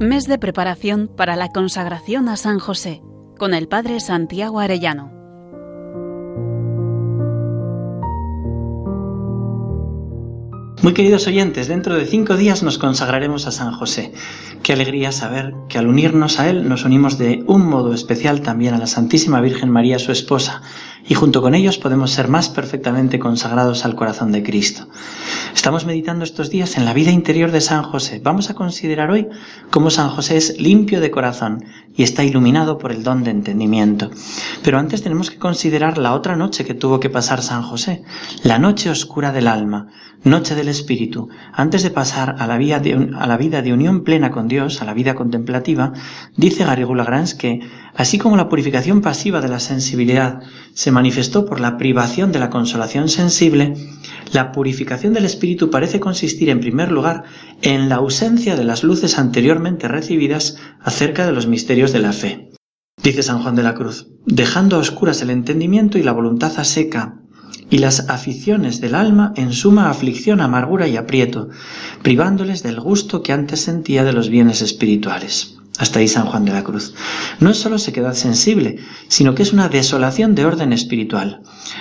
Mes de preparación para la consagración a San José con el Padre Santiago Arellano. Muy queridos oyentes, dentro de cinco días nos consagraremos a San José. Qué alegría saber que al unirnos a Él nos unimos de un modo especial también a la Santísima Virgen María, su esposa, y junto con ellos podemos ser más perfectamente consagrados al corazón de Cristo. Estamos meditando estos días en la vida interior de San José. Vamos a considerar hoy cómo San José es limpio de corazón y está iluminado por el don de entendimiento. Pero antes tenemos que considerar la otra noche que tuvo que pasar San José, la noche oscura del alma, noche del espíritu. Antes de pasar a la, vida de, a la vida de unión plena con Dios, a la vida contemplativa, dice Garrigou Lagrange que, así como la purificación pasiva de la sensibilidad se manifestó por la privación de la consolación sensible, la purificación del espíritu parece consistir en primer lugar en la ausencia de las luces anteriormente recibidas acerca de los misterios de la fe. Dice San Juan de la Cruz, dejando a oscuras el entendimiento y la voluntad a seca, y las aficiones del alma en suma aflicción, amargura y aprieto, privándoles del gusto que antes sentía de los bienes espirituales. Hasta ahí San Juan de la Cruz. No es solo sequedad sensible, sino que es una desolación de orden espiritual.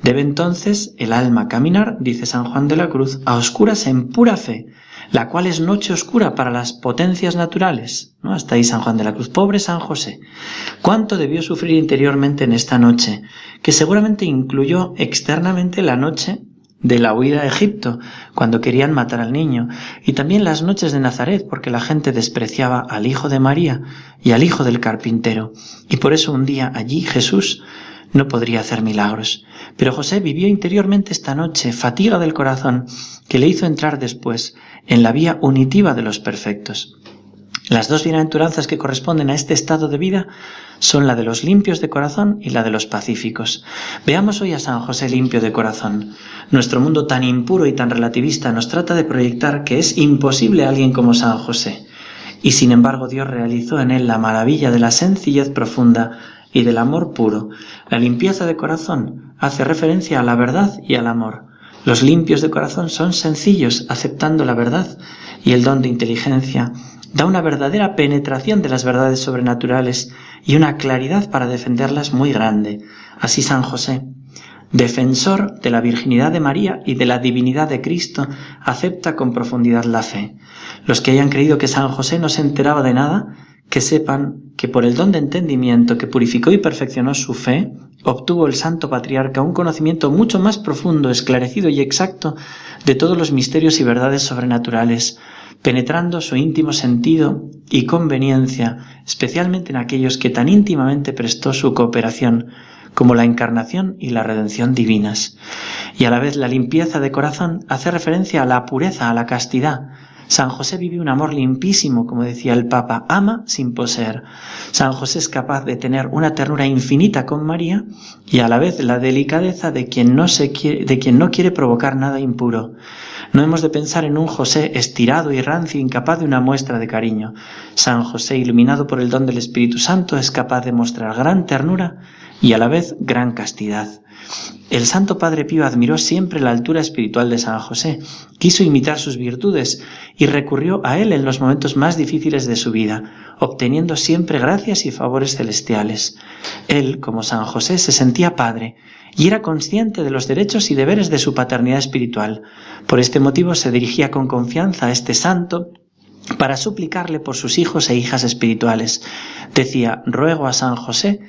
Debe entonces el alma caminar, dice San Juan de la Cruz, a oscuras en pura fe, la cual es noche oscura para las potencias naturales. ¿no? Hasta ahí San Juan de la Cruz. Pobre San José. ¿Cuánto debió sufrir interiormente en esta noche? Que seguramente incluyó externamente la noche de la huida a Egipto, cuando querían matar al niño, y también las noches de Nazaret, porque la gente despreciaba al hijo de María y al hijo del carpintero, y por eso un día allí Jesús no podría hacer milagros. Pero José vivió interiormente esta noche fatiga del corazón que le hizo entrar después en la vía unitiva de los perfectos. Las dos bienaventuranzas que corresponden a este estado de vida son la de los limpios de corazón y la de los pacíficos. Veamos hoy a San José limpio de corazón. Nuestro mundo tan impuro y tan relativista nos trata de proyectar que es imposible alguien como San José. Y sin embargo Dios realizó en él la maravilla de la sencillez profunda y del amor puro. La limpieza de corazón hace referencia a la verdad y al amor. Los limpios de corazón son sencillos, aceptando la verdad y el don de inteligencia da una verdadera penetración de las verdades sobrenaturales y una claridad para defenderlas muy grande. Así San José, defensor de la virginidad de María y de la divinidad de Cristo, acepta con profundidad la fe. Los que hayan creído que San José no se enteraba de nada, que sepan que por el don de entendimiento que purificó y perfeccionó su fe, obtuvo el santo patriarca un conocimiento mucho más profundo, esclarecido y exacto de todos los misterios y verdades sobrenaturales, penetrando su íntimo sentido y conveniencia, especialmente en aquellos que tan íntimamente prestó su cooperación, como la encarnación y la redención divinas. Y a la vez la limpieza de corazón hace referencia a la pureza, a la castidad. San José vive un amor limpísimo, como decía el Papa, ama sin poseer. San José es capaz de tener una ternura infinita con María y a la vez la delicadeza de quien no, se quiere, de quien no quiere provocar nada impuro. No hemos de pensar en un José estirado y rancio, incapaz de una muestra de cariño. San José, iluminado por el don del Espíritu Santo, es capaz de mostrar gran ternura y a la vez gran castidad. El Santo Padre Pío admiró siempre la altura espiritual de San José, quiso imitar sus virtudes y recurrió a él en los momentos más difíciles de su vida, obteniendo siempre gracias y favores celestiales. Él, como San José, se sentía padre y era consciente de los derechos y deberes de su paternidad espiritual. Por este motivo se dirigía con confianza a este santo para suplicarle por sus hijos e hijas espirituales. Decía, ruego a San José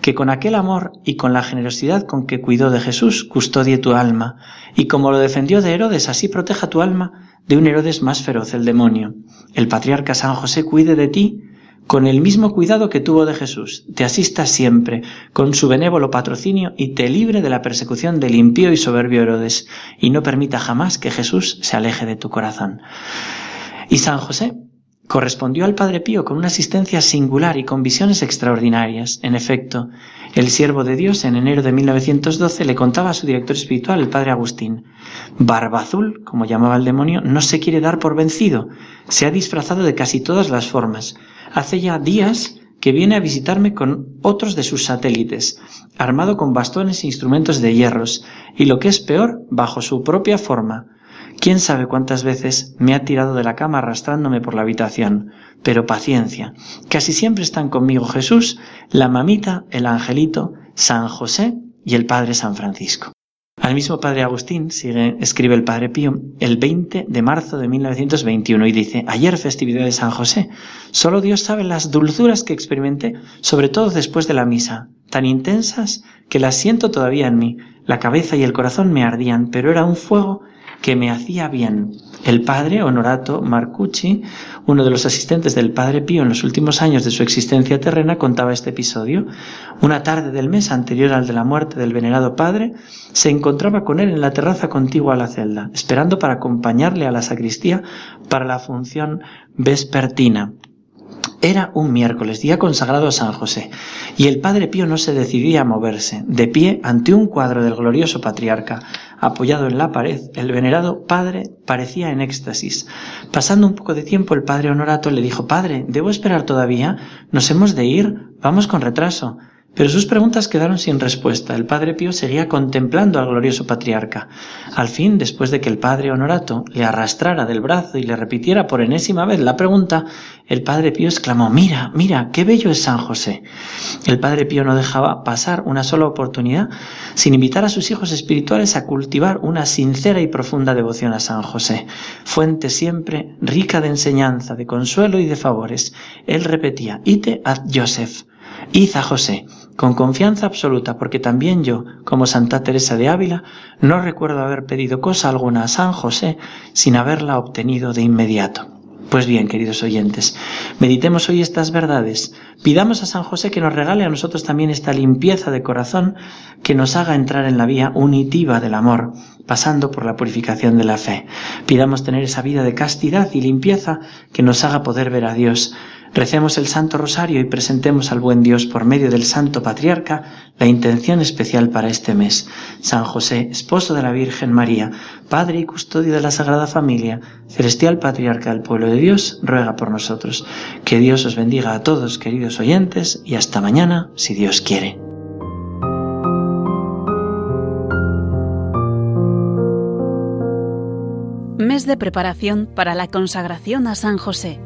que con aquel amor y con la generosidad con que cuidó de Jesús custodie tu alma, y como lo defendió de Herodes, así proteja tu alma de un Herodes más feroz, el demonio. El patriarca San José cuide de ti con el mismo cuidado que tuvo de Jesús, te asista siempre, con su benévolo patrocinio y te libre de la persecución del impío y soberbio Herodes, y no permita jamás que Jesús se aleje de tu corazón. Y San José correspondió al Padre Pío con una asistencia singular y con visiones extraordinarias. En efecto, el siervo de Dios en enero de 1912 le contaba a su director espiritual, el Padre Agustín, Barbazul, como llamaba el demonio, no se quiere dar por vencido, se ha disfrazado de casi todas las formas, Hace ya días que viene a visitarme con otros de sus satélites, armado con bastones e instrumentos de hierros, y lo que es peor, bajo su propia forma. Quién sabe cuántas veces me ha tirado de la cama arrastrándome por la habitación. Pero paciencia. Casi siempre están conmigo Jesús, la mamita, el angelito, San José y el Padre San Francisco. Al mismo Padre Agustín sigue, escribe el Padre Pío el 20 de marzo de 1921 y dice, ayer festividad de San José, solo Dios sabe las dulzuras que experimenté, sobre todo después de la misa, tan intensas que las siento todavía en mí. La cabeza y el corazón me ardían, pero era un fuego que me hacía bien. El padre Honorato Marcucci, uno de los asistentes del padre Pío en los últimos años de su existencia terrena, contaba este episodio. Una tarde del mes anterior al de la muerte del venerado padre, se encontraba con él en la terraza contigua a la celda, esperando para acompañarle a la sacristía para la función vespertina. Era un miércoles, día consagrado a San José, y el padre Pío no se decidía a moverse. De pie, ante un cuadro del glorioso patriarca, apoyado en la pared, el venerado padre parecía en éxtasis. Pasando un poco de tiempo, el padre Honorato le dijo, Padre, ¿debo esperar todavía? ¿Nos hemos de ir? Vamos con retraso. Pero sus preguntas quedaron sin respuesta. El padre Pío seguía contemplando al glorioso patriarca. Al fin, después de que el padre Honorato le arrastrara del brazo y le repitiera por enésima vez la pregunta, el padre Pío exclamó Mira, mira, qué bello es San José. El padre Pío no dejaba pasar una sola oportunidad sin invitar a sus hijos espirituales a cultivar una sincera y profunda devoción a San José, fuente siempre rica de enseñanza, de consuelo y de favores. Él repetía Ite ad Joseph. Id José, con confianza absoluta, porque también yo, como Santa Teresa de Ávila, no recuerdo haber pedido cosa alguna a San José sin haberla obtenido de inmediato. Pues bien, queridos oyentes, meditemos hoy estas verdades, pidamos a San José que nos regale a nosotros también esta limpieza de corazón que nos haga entrar en la vía unitiva del amor, pasando por la purificación de la fe. Pidamos tener esa vida de castidad y limpieza que nos haga poder ver a Dios, Recemos el Santo Rosario y presentemos al buen Dios por medio del Santo Patriarca la intención especial para este mes. San José, esposo de la Virgen María, Padre y custodio de la Sagrada Familia, celestial Patriarca del pueblo de Dios, ruega por nosotros. Que Dios os bendiga a todos, queridos oyentes, y hasta mañana, si Dios quiere. Mes de preparación para la consagración a San José